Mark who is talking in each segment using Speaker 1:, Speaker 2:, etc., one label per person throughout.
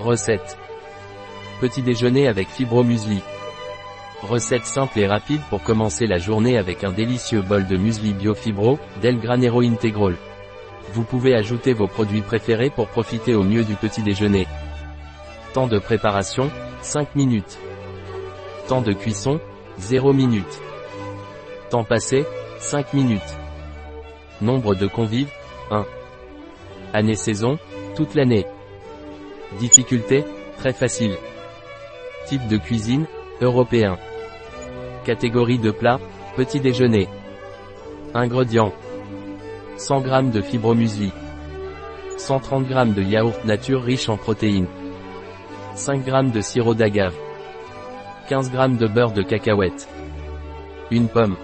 Speaker 1: Recette. Petit déjeuner avec Fibro Muesli. Recette simple et rapide pour commencer la journée avec un délicieux bol de muesli bio Fibro, Del Granero Integral. Vous pouvez ajouter vos produits préférés pour profiter au mieux du petit déjeuner. Temps de préparation, 5 minutes. Temps de cuisson, 0 minutes. Temps passé, 5 minutes. Nombre de convives, 1. Année-saison, toute l'année. Difficulté, très facile. Type de cuisine, européen. Catégorie de plat, petit déjeuner. Ingrédients. 100 g de fibro muesli. 130 g de yaourt nature riche en protéines. 5 g de sirop d'agave. 15 g de beurre de cacahuète. Une pomme.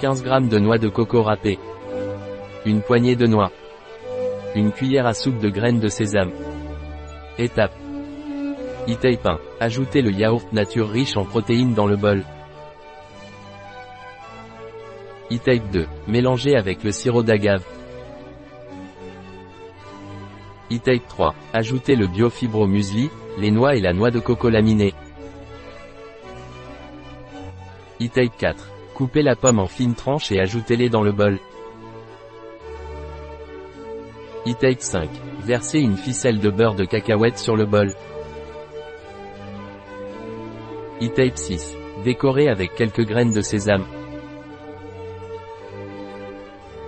Speaker 1: 15 g de noix de coco râpées. Une poignée de noix. Une cuillère à soupe de graines de sésame. Étape. E-tape 1. Ajoutez le yaourt nature riche en protéines dans le bol. E-tape 2. Mélangez avec le sirop d'agave. E-tape 3. Ajoutez le biofibro muesli, les noix et la noix de coco laminée. E-tape 4. Coupez la pomme en fines tranches et ajoutez-les dans le bol. E-tape 5. Versez une ficelle de beurre de cacahuète sur le bol. E-tape 6. Décorez avec quelques graines de sésame.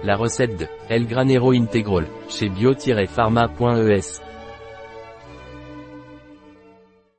Speaker 1: La recette de El Granero Integral, chez bio-pharma.es.